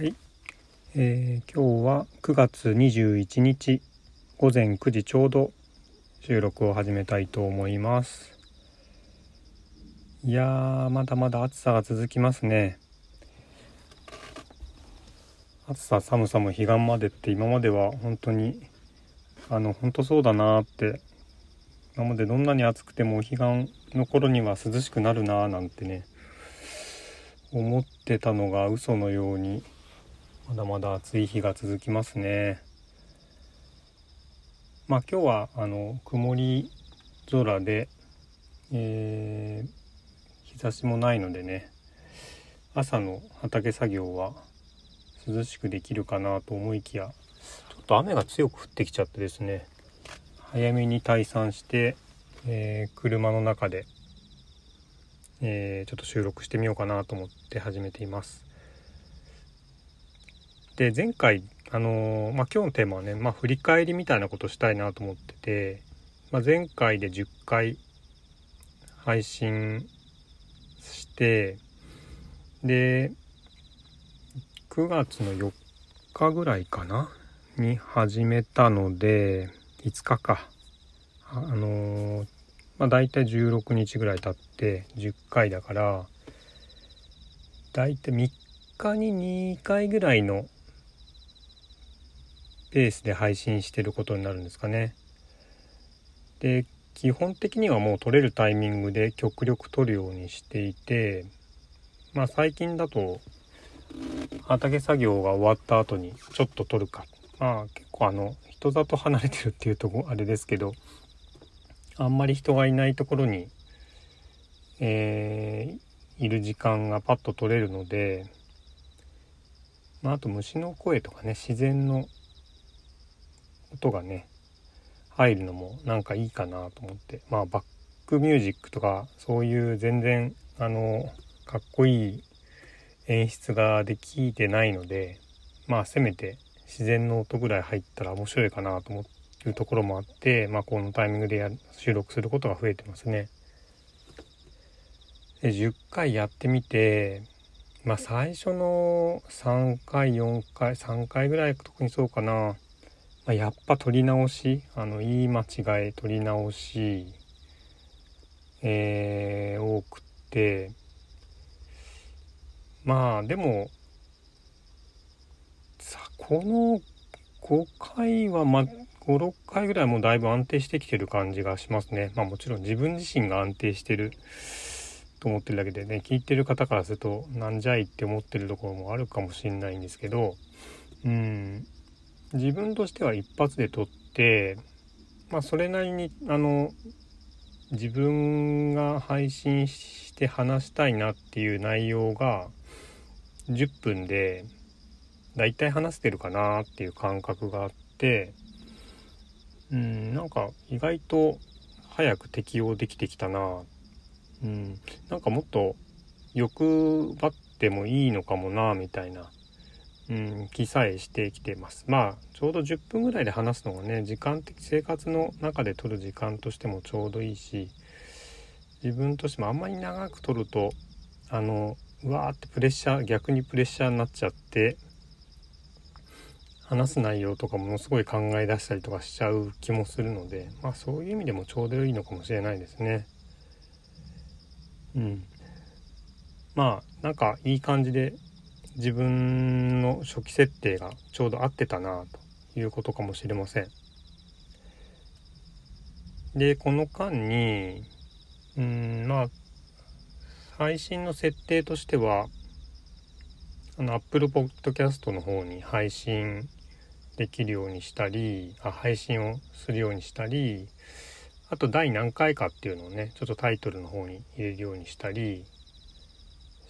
はい、えー今日は9月21日午前9時ちょうど収録を始めたいと思います。いやーまだまだ暑さが続きますね。暑さ寒さも彼岸までって今までは本当にあの本当そうだなーって今までどんなに暑くても彼岸の頃には涼しくなるなーなんてね思ってたのが嘘のようにまだまだ暑い日が続きますねまあ今日はあの曇り空で、えー日差しもないのでね朝の畑作業は涼しくできるかなと思いきやちょっと雨が強く降ってきちゃってですね早めに退散して、えー車の中でえーちょっと収録してみようかなと思って始めています。で前回あのーまあ、今日のテーマはね、まあ、振り返りみたいなことしたいなと思ってて、まあ、前回で10回配信してで9月の4日ぐらいかなに始めたので5日かあのーまあ、大体16日ぐらい経って10回だから大体3日に2回ぐらいのペースで配信してることになるんですかね。で基本的にはもう撮れるタイミングで極力撮るようにしていてまあ最近だと畑作業が終わった後にちょっと撮るかまあ結構あの人里離れてるっていうとこあれですけどあんまり人がいないところに、えーいる時間がパッと取れるので、まあ、あと虫の声とかね自然の音がね入るのもなんかいいかなと思ってまあバックミュージックとかそういう全然あのかっこいい演出ができてないのでまあせめて自然の音ぐらい入ったら面白いかなと思って。いうところもあって、まあ、このタイミングでや収録することが増えてますね。で10回やってみてまあ最初の3回4回3回ぐらい特にそうかな、まあ、やっぱ撮り直しあの言い間違い撮り直しえー多くてまあでもさこの5回はま56回ぐらいもうだいぶ安定してきてる感じがしますね。まあもちろん自分自身が安定してると思ってるだけでね聞いてる方からするとなんじゃいって思ってるところもあるかもしれないんですけどうん。自分としては一発で撮ってまあそれなりにあの自分が配信して話したいなっていう内容が10分でだいたい話してるかなっていう感覚があってうんなんか意外と早く適応できてきたな。うんなんかもっと欲張ってもいいのかもなみたいな、うん、気さえしてきてますまあちょうど10分ぐらいで話すのがね時間的生活の中で取る時間としてもちょうどいいし自分としてもあんまり長く取るとあのうわーってプレッシャー逆にプレッシャーになっちゃって話す内容とかものすごい考え出したりとかしちゃう気もするのでまあそういう意味でもちょうどいいのかもしれないですね。うん、まあなんかいい感じで自分の初期設定がちょうど合ってたなということかもしれません。でこの間にうんまあ配信の設定としてはあの Apple Podcast の方に配信できるようにしたりあ配信をするようにしたりあと第何回かっていうのをねちょっとタイトルの方に入れるようにしたり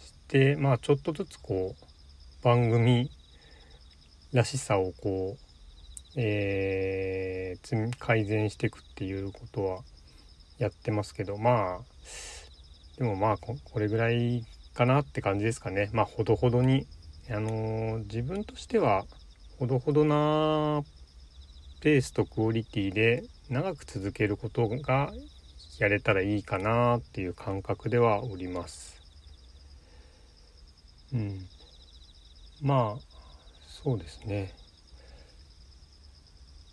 してまあちょっとずつこう番組らしさをこう、えー改善していくっていうことはやってますけどまあでもまあここれぐらいかなって感じですかねまあほどほどにあのー自分としてはほどほどなペースとクオリティで長く続けることがやれたらいいかなっていう感覚ではおります。うん、まあそうですね。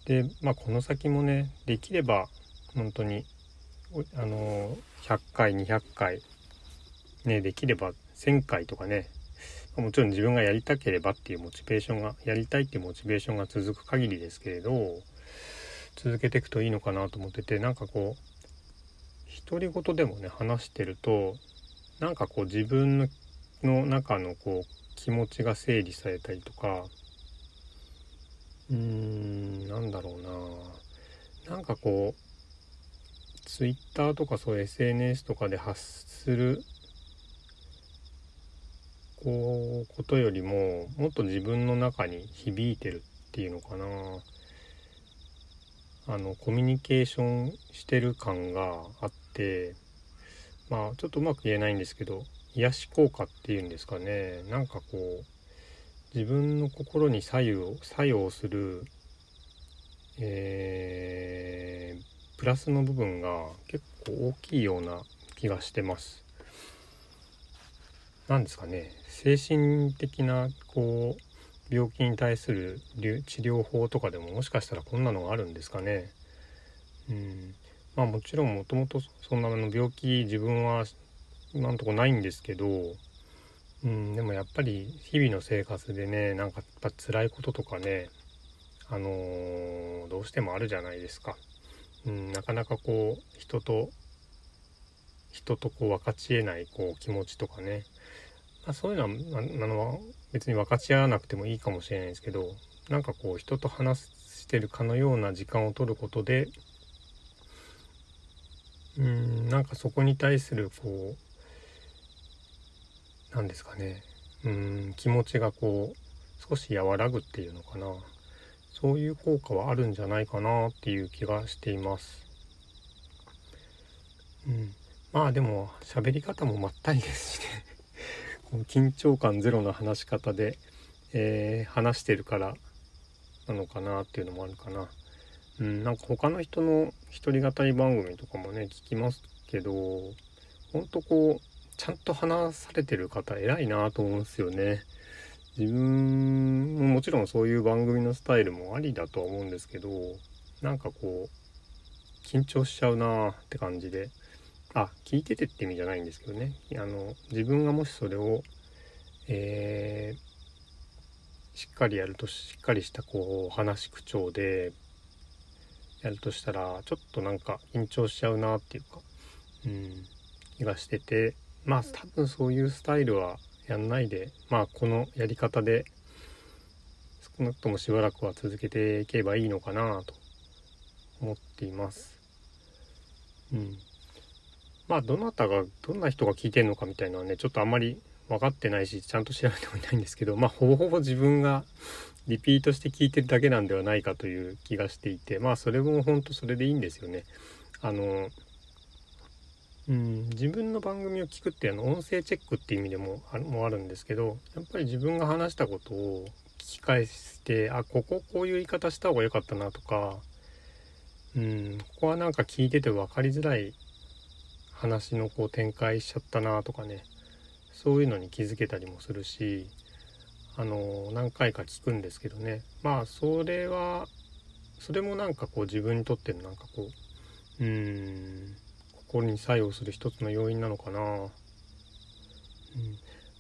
でまあこの先もねできれば本当にあの100回200回ねできれば1,000回とかねもちろん自分がやりたければっていうモチベーションがやりたいっていうモチベーションが続く限りですけれど続けていくといいのかなと思っててなんかこう独り言でもね話してるとなんかこう自分の中のこう気持ちが整理されたりとか。うーんなんだろうな。なんかこう Twitter とかそういう SNS とかで発するこうことよりももっと自分の中に響いてるっていうのかな。あのコミュニケーションしてる感があってまあちょっとうまく言えないんですけど癒し効果っていうんですかねなんかこう自分の心に左右作用する、えー、プラスの部分が結構大きいような気がしてます。何ですかね精神的なこう病気に対する治療法とかでももしかしたらこんなのがあるんですかね。うんまあもちろんもともとそんなの病気自分は今んとこないんですけど、うん、でもやっぱり日々の生活でねなんかやっぱ辛いこととかねあのー、どうしてもあるじゃないですか。うん、なかなかこう人と人とこう分かち合えないこう気持ちとかね、まあ、そういうのはあの別に分かち合わなくてもいいかもしれないですけどなんかこう人と話してるかのような時間を取ることでうんなんかそこに対するこう何ですかねうん気持ちがこう少し和らぐっていうのかなそういう効果はあるんじゃないかなっていう気がしています。うん、まあでも喋り方もまったりですしねこの緊張感ゼロの話し方で、えー、話してるからなのかなっていうのもあるかな。うん、なんか他の人の一人語り番組とかもね聞きますけどほんとこうちゃんと話されてる方偉いなと思うんですよね。自分ももちろんそういう番組のスタイルもありだとは思うんですけどなんかこう緊張しちゃうなって感じで。あ聞いててって意味じゃないんですけどね。あの自分がもしそれを、えー、しっかりやるとしっかりしたこう話口調でやるとしたらちょっとなんか緊張しちゃうなっていうか、うん、気がしてて。まあ多分そういうスタイルはやんないでまあこのやり方で少なくともしばらくは続けていけばいいのかなと思っています。うん。まあどなたがどんな人が聞いてるのかみたいなのはねちょっとあんまり分かってないしちゃんと調べてもいないんですけどまあほぼほぼ自分がリピートして聞いてるだけなんではないかという気がしていてまあそれも本当それでいいんですよね。あのうん、自分の番組を聞くっていうの音声チェックっていう意味でもあもあるんですけどやっぱり自分が話したことを聞き返してあこここういう言い方した方が良かったなとか、うん、ここはなんか聞いてて分かりづらい話のこう展開しちゃったなとかねそういうのに気づけたりもするしあの何回か聞くんですけどね。まあそれはそれもなんかこう自分にとってのなんかこううん心に作用する一つの要因なのかな。うん、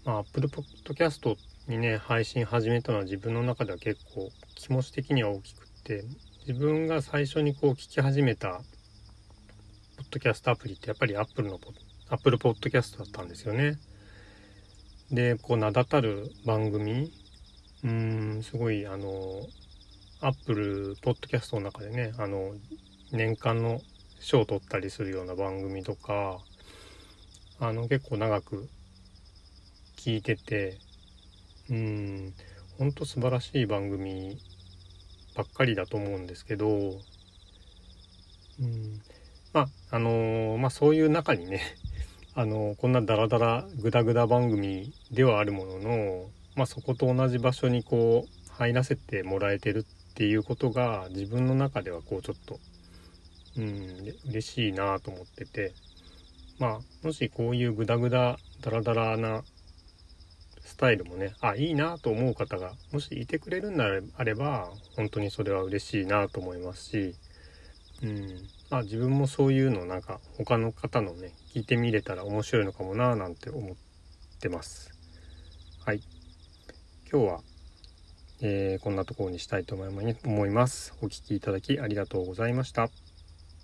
まあ Apple Podcast にね配信始めたのは自分の中では結構気持ち的には大きくって自分が最初にこう聞き始めたポッドキャストアプリってやっぱり Apple の Apple Podcast だったんですよね。でこう名だたる番組うんすごいあの Apple Podcast の中でねあの年間の賞を取ったりするような番組とかあの結構長く聞いててうんほんと素晴らしい番組ばっかりだと思うんですけどうんまああのー、まあそういう中にね あのー、こんなダラダラグダグダ番組ではあるもののまあそこと同じ場所にこう入らせてもらえてるっていうことが自分の中ではこうちょっとうん嬉しいなと思っててまあもしこういうグダグダダラダラなスタイルもねあいいなと思う方がもしいてくれるんであれば本当にそれは嬉しいなと思いますし、うんまあ、自分もそういうのなんか他の方のね聞いてみれたら面白いのかもななんて思ってます。はい今日は、えー、こんなところにしたいと思います。お聴きいただきありがとうございました。